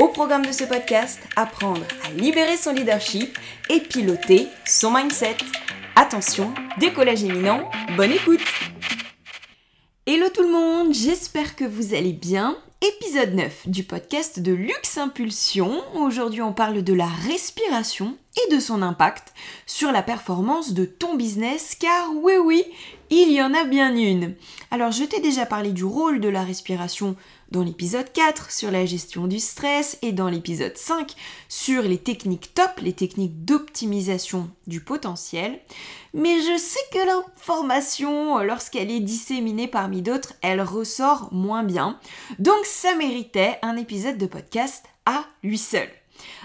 Au programme de ce podcast, apprendre à libérer son leadership et piloter son mindset. Attention, décollage éminent, bonne écoute Hello tout le monde, j'espère que vous allez bien. Épisode 9 du podcast de Luxe Impulsion. Aujourd'hui on parle de la respiration et de son impact sur la performance de ton business car oui oui, il y en a bien une. Alors je t'ai déjà parlé du rôle de la respiration dans l'épisode 4 sur la gestion du stress et dans l'épisode 5 sur les techniques top, les techniques d'optimisation du potentiel. Mais je sais que l'information, lorsqu'elle est disséminée parmi d'autres, elle ressort moins bien. Donc ça méritait un épisode de podcast à lui seul.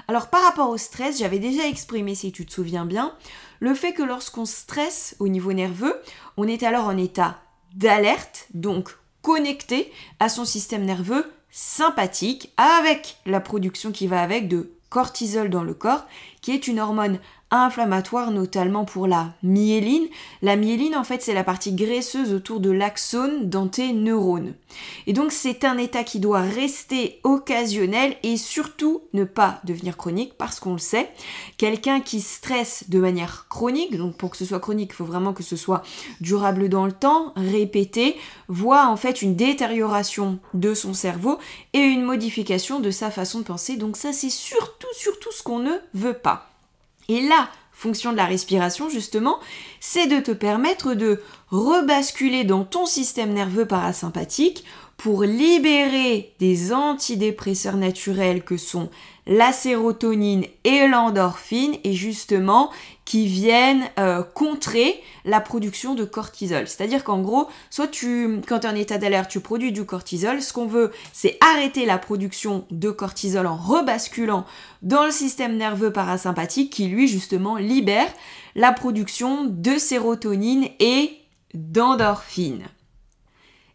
Alors par rapport au stress, j'avais déjà exprimé, si tu te souviens bien, le fait que lorsqu'on stresse au niveau nerveux, on est alors en état d'alerte, donc connecté à son système nerveux sympathique, avec la production qui va avec de cortisol dans le corps, qui est une hormone inflammatoire, notamment pour la myéline. La myéline, en fait, c'est la partie graisseuse autour de l'axone dans tes neurones. Et donc, c'est un état qui doit rester occasionnel et surtout ne pas devenir chronique parce qu'on le sait, quelqu'un qui stresse de manière chronique, donc pour que ce soit chronique, il faut vraiment que ce soit durable dans le temps, répété, voit en fait une détérioration de son cerveau et une modification de sa façon de penser. Donc ça, c'est surtout, surtout ce qu'on ne veut pas. Et la fonction de la respiration, justement, c'est de te permettre de rebasculer dans ton système nerveux parasympathique pour libérer des antidépresseurs naturels que sont la sérotonine et l'endorphine. Et justement qui viennent euh, contrer la production de cortisol. C'est-à-dire qu'en gros, soit tu, quand tu es en état d'alerte, tu produis du cortisol. Ce qu'on veut, c'est arrêter la production de cortisol en rebasculant dans le système nerveux parasympathique qui, lui, justement, libère la production de sérotonine et d'endorphine.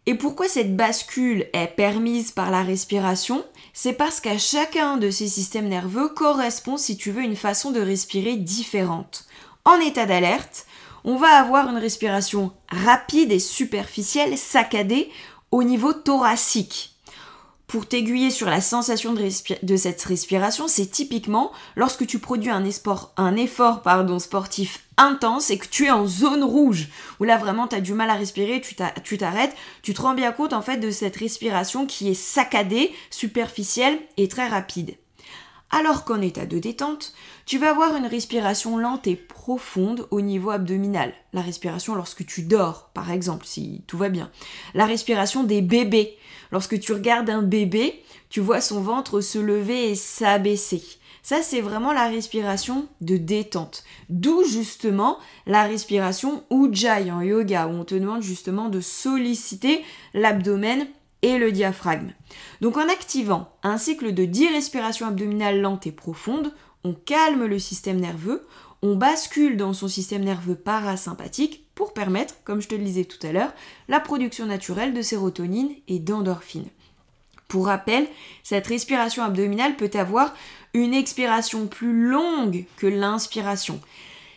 Et pourquoi cette bascule est permise par la respiration? C'est parce qu'à chacun de ces systèmes nerveux correspond, si tu veux, une façon de respirer différente. En état d'alerte, on va avoir une respiration rapide et superficielle, saccadée, au niveau thoracique pour t'aiguiller sur la sensation de, cette respiration, c'est typiquement lorsque tu produis un, effort pardon, sportif intense et que tu es en zone rouge, où là vraiment tu as du mal à respirer, tu t'arrêtes, tu te rends bien compte en fait de cette respiration qui est saccadée, superficielle et très rapide. Alors qu'en état de détente, tu vas avoir une respiration lente et profonde au niveau abdominal. La respiration lorsque tu dors, par exemple, si tout va bien. La respiration des bébés. Lorsque tu regardes un bébé, tu vois son ventre se lever et s'abaisser. Ça, c'est vraiment la respiration de détente. D'où justement la respiration Ujjayi en yoga, où on te demande justement de solliciter l'abdomen et le diaphragme. Donc en activant un cycle de 10 respirations abdominales lentes et profondes, on calme le système nerveux, on bascule dans son système nerveux parasympathique pour permettre, comme je te le disais tout à l'heure, la production naturelle de sérotonine et d'endorphine. Pour rappel, cette respiration abdominale peut avoir une expiration plus longue que l'inspiration.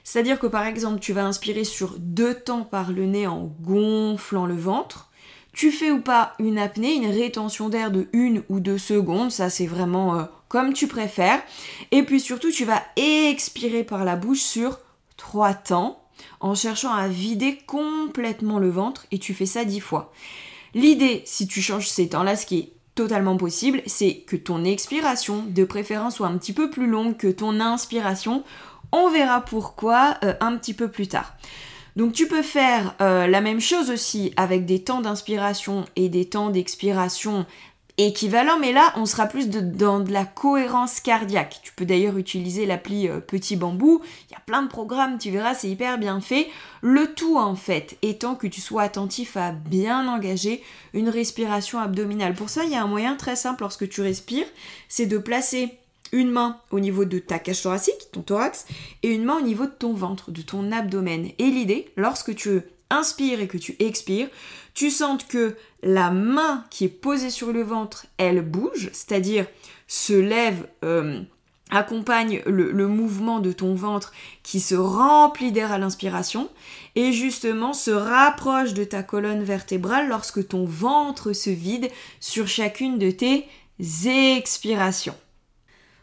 C'est-à-dire que par exemple, tu vas inspirer sur deux temps par le nez en gonflant le ventre, tu fais ou pas une apnée, une rétention d'air de une ou deux secondes, ça c'est vraiment euh, comme tu préfères. Et puis surtout, tu vas expirer par la bouche sur trois temps en cherchant à vider complètement le ventre et tu fais ça dix fois. L'idée, si tu changes ces temps-là, ce qui est totalement possible, c'est que ton expiration, de préférence, soit un petit peu plus longue que ton inspiration. On verra pourquoi euh, un petit peu plus tard. Donc tu peux faire euh, la même chose aussi avec des temps d'inspiration et des temps d'expiration équivalents, mais là on sera plus dans de la cohérence cardiaque. Tu peux d'ailleurs utiliser l'appli euh, Petit Bambou, il y a plein de programmes, tu verras, c'est hyper bien fait. Le tout en fait étant que tu sois attentif à bien engager une respiration abdominale. Pour ça, il y a un moyen très simple lorsque tu respires, c'est de placer une main au niveau de ta cage thoracique, ton thorax, et une main au niveau de ton ventre, de ton abdomen. Et l'idée, lorsque tu inspires et que tu expires, tu sens que la main qui est posée sur le ventre, elle bouge, c'est-à-dire se lève, euh, accompagne le, mouvement de ton ventre qui se remplit d'air à l'inspiration et justement se rapproche de ta colonne vertébrale lorsque ton ventre se vide sur chacune de tes expirations.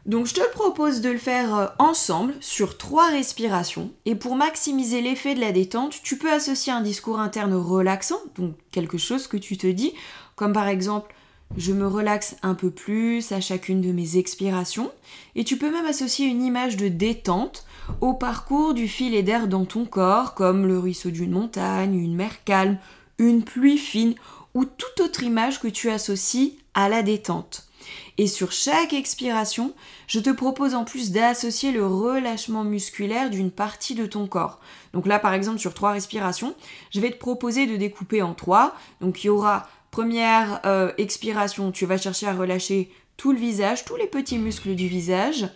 Donc je te propose de le faire euh, ensemble sur trois respirations. Et pour maximiser l'effet de la détente, tu peux associer un discours interne relaxant, donc quelque chose que tu te dis, comme par exemple je me relaxe un peu plus à chacune de mes expirations. Et tu peux même associer une image de détente au parcours du filet d'air dans ton corps comme le ruisseau d'une montagne, une mer calme, une pluie fine ou toute autre image que tu associes à la détente. Et sur chaque expiration, je te propose en plus d'associer le relâchement musculaire d'une partie de ton corps. Donc là, par exemple, sur trois respirations, je vais te proposer de découper en trois. Donc il y aura première euh, expiration, tu vas chercher à relâcher tout le visage, tous les petits muscles du visage.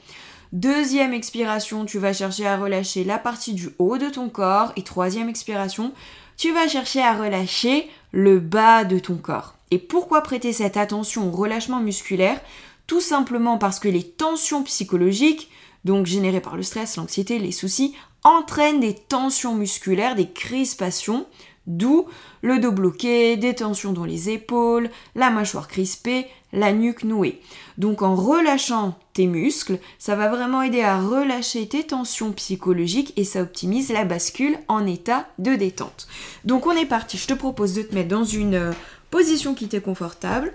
Deuxième expiration, tu vas chercher à relâcher la partie du haut de ton corps. Et troisième expiration, tu vas chercher à relâcher le bas de ton corps. Et pourquoi prêter cette attention au relâchement musculaire? Tout simplement parce que les tensions psychologiques, donc générées par le stress, l'anxiété, les soucis, entraînent des tensions musculaires, des crispations, d'où le dos bloqué, des tensions dans les épaules, la mâchoire crispée, la nuque nouée. Donc en relâchant tes muscles, ça va vraiment aider à relâcher tes tensions psychologiques et ça optimise la bascule en état de détente. Donc on est parti, je te propose de te mettre dans une euh, position qui t'est confortable.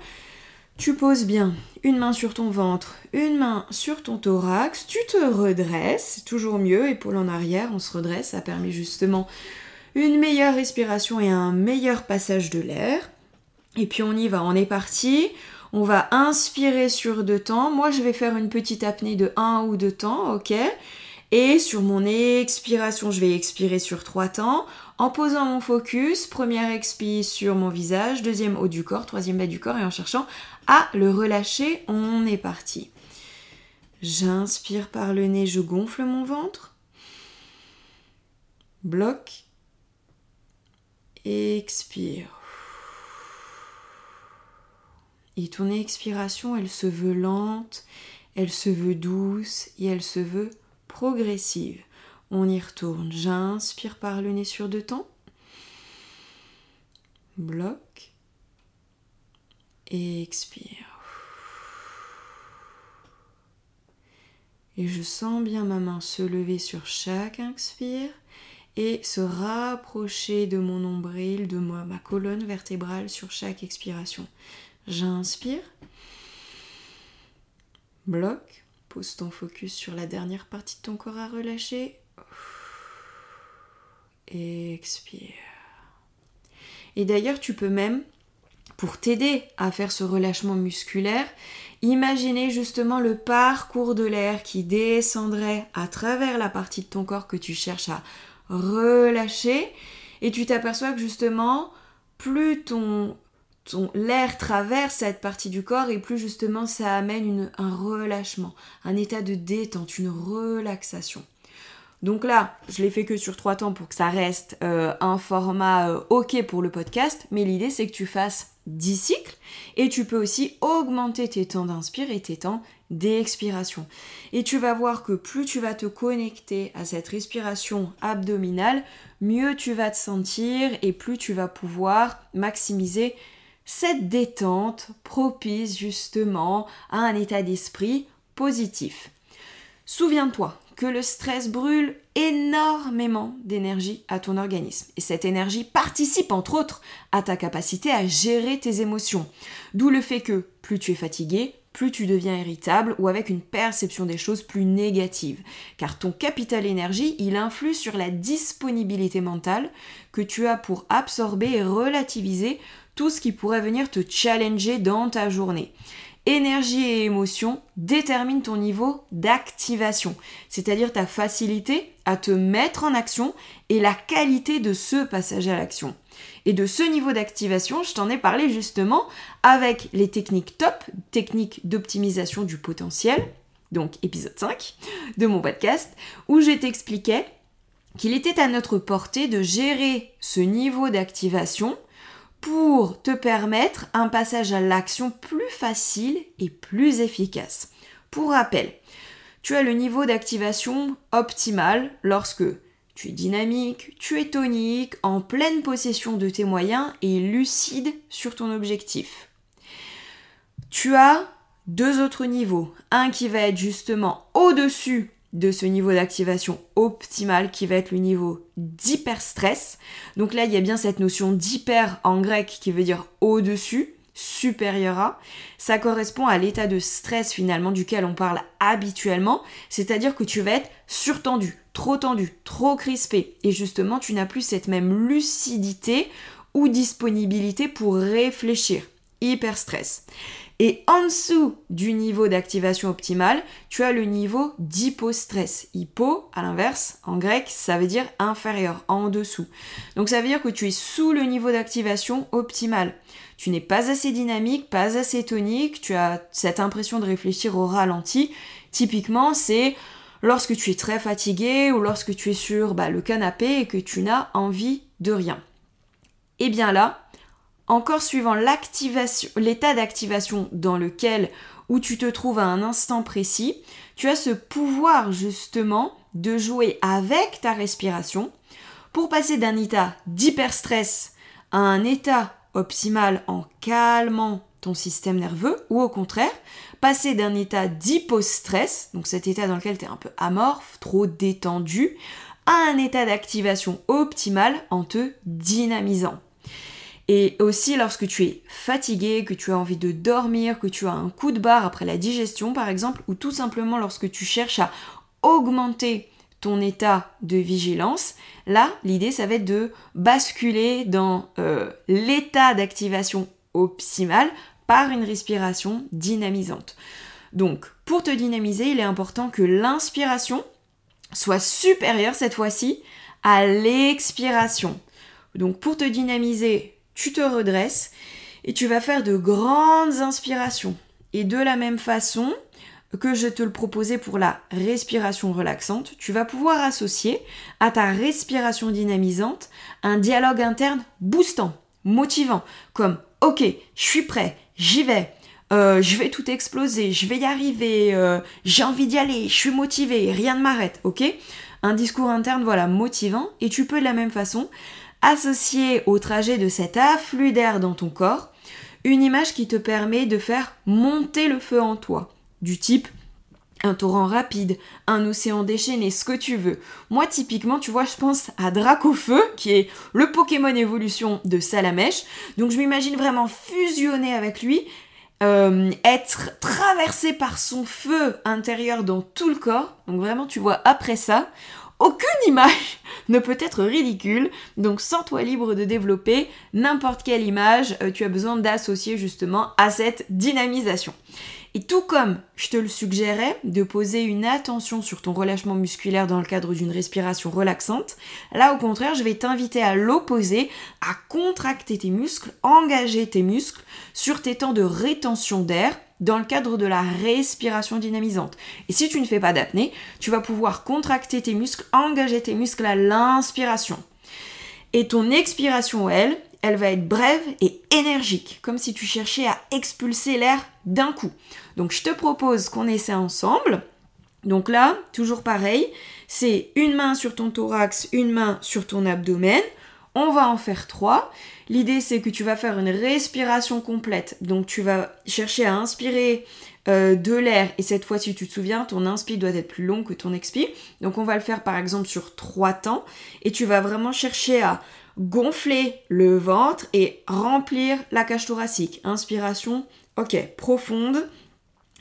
Tu poses bien une main sur ton ventre, une main sur ton thorax, tu te redresses, toujours mieux, épaule en arrière, on se redresse, ça permet justement une meilleure respiration et un meilleur passage de l'air. Et puis on y va, on est parti. On va inspirer sur deux temps. Moi, je vais faire une petite apnée de 1 ou 2 temps, ok Et sur mon expiration, je vais expirer sur trois temps en posant mon focus, première expi sur mon visage, deuxième haut du corps, troisième bas du corps et en cherchant à le relâcher, on est parti. J'inspire par le nez, je gonfle mon ventre. Bloc. Expire. Et ton expiration, elle se veut lente, elle se veut douce et elle se veut progressive. On y retourne. J'inspire par le nez sur deux temps. Bloc. Et expire. Et je sens bien ma main se lever sur chaque inspire et se rapprocher de mon nombril, de moi, ma colonne vertébrale sur chaque expiration. J'inspire. Bloc. Pose ton focus sur la dernière partie de ton corps à relâcher. Expire. Et d'ailleurs, tu peux même, pour t'aider à faire ce relâchement musculaire, imaginer justement le parcours de l'air qui descendrait à travers la partie de ton corps que tu cherches à relâcher. Et tu t'aperçois que justement, plus ton, l'air traverse cette partie du corps et plus justement ça amène un relâchement, un état de détente, une relaxation. Donc là, je l'ai fait que sur trois temps pour que ça reste euh, un format euh, ok pour le podcast, mais l'idée c'est que tu fasses 10 cycles et tu peux aussi augmenter tes temps d'inspire et tes temps d'expiration. Et tu vas voir que plus tu vas te connecter à cette respiration abdominale, mieux tu vas te sentir et plus tu vas pouvoir maximiser cette détente propice justement à un état d'esprit positif. Souviens-toi que le stress brûle énormément d'énergie à ton organisme. Et cette énergie participe entre autres à ta capacité à gérer tes émotions. D'où le fait que plus tu es fatigué, plus tu deviens irritable ou avec une perception des choses plus négative. Car ton capital énergie, il influe sur la disponibilité mentale que tu as pour absorber et relativiser tout ce qui pourrait venir te challenger dans ta journée énergie et émotion déterminent ton niveau d'activation, c'est-à-dire ta facilité à te mettre en action et la qualité de ce passage à l'action. Et de ce niveau d'activation, je t'en ai parlé justement avec les techniques top, techniques d'optimisation du potentiel, donc épisode 5 de mon podcast, où je t'expliquais qu'il était à notre portée de gérer ce niveau d'activation pour te permettre un passage à l'action plus facile et plus efficace. Pour rappel, tu as le niveau d'activation optimal lorsque tu es dynamique, tu es tonique, en pleine possession de tes moyens et lucide sur ton objectif. Tu as deux autres niveaux. Un qui va être justement au-dessus de ce niveau d'activation optimal qui va être le niveau d'hyperstress. Donc là, il y a bien cette notion d'hyper en grec qui veut dire au-dessus, supérieur à. Ça correspond à l'état de stress finalement duquel on parle habituellement, c'est-à-dire que tu vas être surtendu, trop tendu, trop crispé et justement, tu n'as plus cette même lucidité ou disponibilité pour réfléchir. Hyperstress. Et en dessous du niveau d'activation optimale, tu as le niveau d'hypostress. Hypo, à l'inverse, en grec, ça veut dire inférieur, en dessous. Donc ça veut dire que tu es sous le niveau d'activation optimale. Tu n'es pas assez dynamique, pas assez tonique, tu as cette impression de réfléchir au ralenti. Typiquement, c'est lorsque tu es très fatigué ou lorsque tu es sur bah, le canapé et que tu n'as envie de rien. Et bien là, encore suivant l'état d'activation dans lequel où tu te trouves à un instant précis, tu as ce pouvoir justement de jouer avec ta respiration pour passer d'un état d'hyperstress à un état optimal en calmant ton système nerveux ou au contraire passer d'un état d'hypostress, donc cet état dans lequel tu es un peu amorphe, trop détendu, à un état d'activation optimal en te dynamisant. Et aussi lorsque tu es fatigué, que tu as envie de dormir, que tu as un coup de barre après la digestion par exemple, ou tout simplement lorsque tu cherches à augmenter ton état de vigilance, là l'idée ça va être de basculer dans euh, l'état d'activation optimal par une respiration dynamisante. Donc pour te dynamiser, il est important que l'inspiration soit supérieure cette fois-ci à l'expiration. Donc pour te dynamiser, tu te redresses et tu vas faire de grandes inspirations. Et de la même façon que je te le proposais pour la respiration relaxante, tu vas pouvoir associer à ta respiration dynamisante un dialogue interne boostant, motivant, comme ok, je suis prêt, j'y vais, euh, je vais tout exploser, je vais y arriver, euh, j'ai envie d'y aller, je suis motivé, rien ne m'arrête, ok? Un discours interne, voilà, motivant, et tu peux de la même façon associer au trajet de cet afflux d'air dans ton corps une image qui te permet de faire monter le feu en toi, du type un torrent rapide, un océan déchaîné, ce que tu veux. Moi, typiquement, tu vois, je pense à Dracofeu, qui est le Pokémon évolution de Salamèche. Donc, je m'imagine vraiment fusionner avec lui, euh, être traversé par son feu intérieur dans tout le corps. Donc, vraiment, tu vois, après ça, aucune image ne peut être ridicule, donc sens-toi libre de développer n'importe quelle image euh, tu as besoin d'associer justement à cette dynamisation. Et tout comme je te le suggérais de poser une attention sur ton relâchement musculaire dans le cadre d'une respiration relaxante, là au contraire je vais t'inviter à l'opposer, à contracter tes muscles, engager tes muscles sur tes temps de rétention d'air dans le cadre de la respiration dynamisante. Et si tu ne fais pas d'apnée, tu vas pouvoir contracter tes muscles, engager tes muscles à l'inspiration. Et ton expiration, elle, elle va être brève et énergique, comme si tu cherchais à expulser l'air d'un coup. Donc je te propose qu'on essaie ensemble. Donc là, toujours pareil, c'est une main sur ton thorax, une main sur ton abdomen. On va en faire trois. L'idée, c'est que tu vas faire une respiration complète. Donc, tu vas chercher à inspirer euh, de l'air. Et cette fois, ci tu te souviens, ton inspire doit être plus long que ton expire. Donc, on va le faire par exemple sur trois temps. Et tu vas vraiment chercher à gonfler le ventre et remplir la cage thoracique. Inspiration, ok, profonde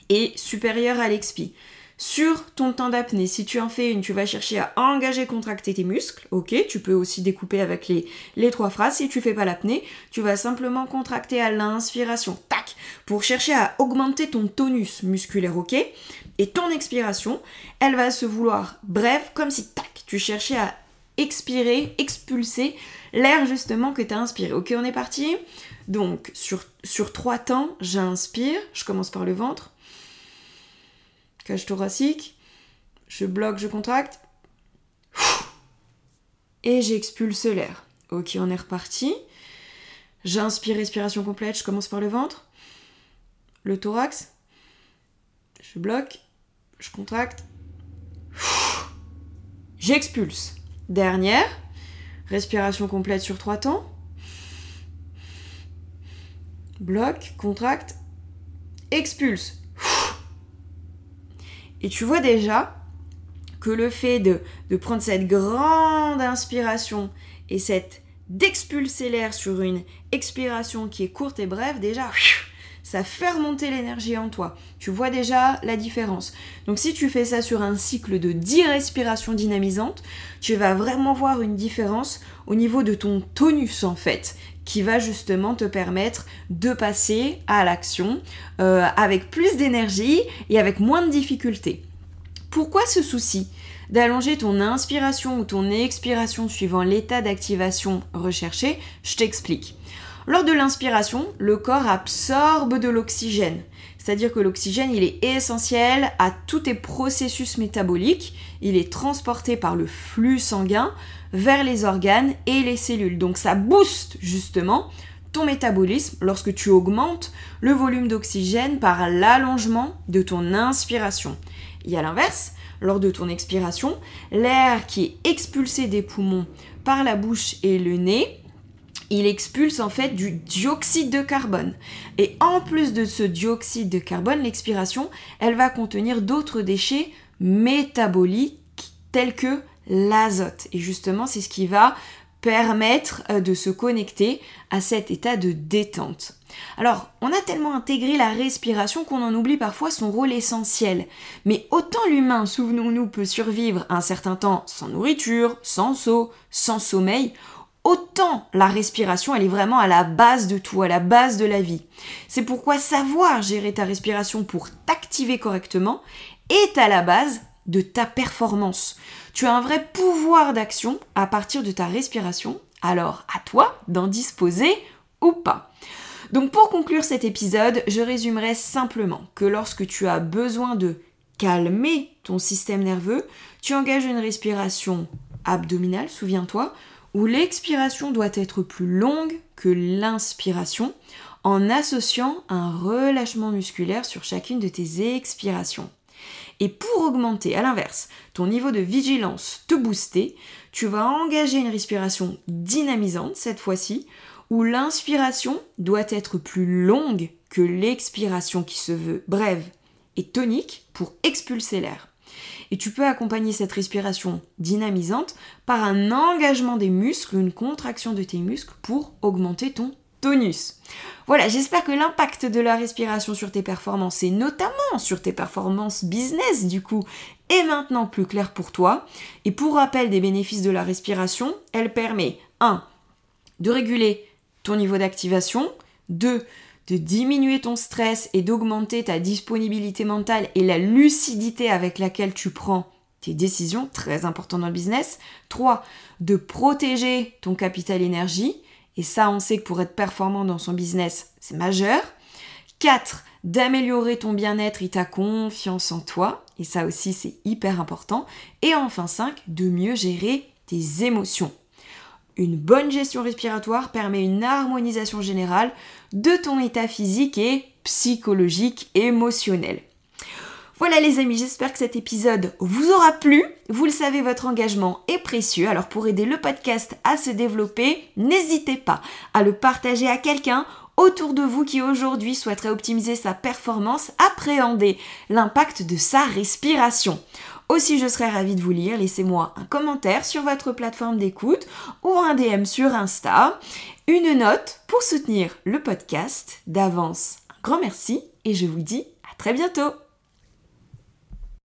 et supérieure à l'expire sur ton temps d'apnée. Si tu en fais une, tu vas chercher à engager, contracter tes muscles. Ok, tu peux aussi découper avec les, les trois phrases. Si tu fais pas l'apnée, tu vas simplement contracter à l'inspiration. Tac Pour chercher à augmenter ton tonus musculaire. Ok Et ton expiration, elle va se vouloir brève, comme si tac Tu cherchais à expirer, expulser l'air justement que tu as inspiré. Ok, on est parti Donc, sur, sur trois temps, j'inspire. Je commence par le ventre. Cage thoracique, je bloque, je contracte, et j'expulse l'air. Ok, on est reparti. J'inspire, respiration complète, je commence par le ventre, le thorax, je bloque, je contracte, j'expulse. Dernière, respiration complète sur trois temps. Bloque, contracte, expulse. Et tu vois déjà que le fait de, prendre cette grande inspiration et cette d'expulser l'air sur une expiration qui est courte et brève, déjà, ça fait remonter l'énergie en toi. Tu vois déjà la différence. Donc si tu fais ça sur un cycle de 10 respirations dynamisantes, tu vas vraiment voir une différence au niveau de ton tonus en fait, qui va justement te permettre de passer à l'action euh, avec plus d'énergie et avec moins de difficultés. Pourquoi ce souci d'allonger ton inspiration ou ton expiration suivant l'état d'activation recherché, je t'explique. Lors de l'inspiration, le corps absorbe de l'oxygène. C'est-à-dire que l'oxygène, il est essentiel à tous tes processus métaboliques. Il est transporté par le flux sanguin vers les organes et les cellules. Donc ça booste justement ton métabolisme lorsque tu augmentes le volume d'oxygène par l'allongement de ton inspiration. Et à l'inverse, lors de ton expiration, l'air qui est expulsé des poumons par la bouche et le nez, il expulse en fait du dioxyde de carbone. Et en plus de ce dioxyde de carbone, l'expiration, elle va contenir d'autres déchets métaboliques tels que l'azote. Et justement, c'est ce qui va permettre euh, de se connecter à cet état de détente. Alors, on a tellement intégré la respiration qu'on en oublie parfois son rôle essentiel. Mais autant l'humain, souvenons-nous, peut survivre un certain temps sans nourriture, sans eau, sans sommeil, autant la respiration, elle est vraiment à la base de tout, à la base de la vie. C'est pourquoi savoir gérer ta respiration pour t'activer correctement est à la base de ta performance. Tu as un vrai pouvoir d'action à partir de ta respiration, alors à toi d'en disposer ou pas. Donc pour conclure cet épisode, je résumerai simplement que lorsque tu as besoin de calmer ton système nerveux, tu engages une respiration abdominale, souviens-toi, où l'expiration doit être plus longue que l'inspiration en associant un relâchement musculaire sur chacune de tes expirations. Et pour augmenter, à l'inverse, ton niveau de vigilance, te booster, tu vas engager une respiration dynamisante cette fois-ci, où l'inspiration doit être plus longue que l'expiration qui se veut brève et tonique pour expulser l'air. Et tu peux accompagner cette respiration dynamisante par un engagement des muscles, une contraction de tes muscles pour augmenter ton tonus. Voilà, j'espère que l'impact de la respiration sur tes performances et notamment sur tes performances business du coup est maintenant plus clair pour toi. Et pour rappel des bénéfices de la respiration, elle permet 1. de réguler ton niveau d'activation, 2 de diminuer ton stress et d'augmenter ta disponibilité mentale et la lucidité avec laquelle tu prends tes décisions, très important dans le business. 3. De protéger ton capital énergie. Et ça, on sait que pour être performant dans son business, c'est majeur. 4. D'améliorer ton bien-être et ta confiance en toi. Et ça aussi, c'est hyper important. Et enfin 5. De mieux gérer tes émotions. Une bonne gestion respiratoire permet une harmonisation générale de ton état physique et psychologique, émotionnel. Voilà les amis, j'espère que cet épisode vous aura plu. Vous le savez, votre engagement est précieux. Alors pour aider le podcast à se développer, n'hésitez pas à le partager à quelqu'un autour de vous qui aujourd'hui souhaiterait optimiser sa performance, appréhender l'impact de sa respiration. Aussi, je serais ravie de vous lire. Laissez-moi un commentaire sur votre plateforme d'écoute ou un DM sur Insta. Une note pour soutenir le podcast. D'avance, un grand merci et je vous dis à très bientôt.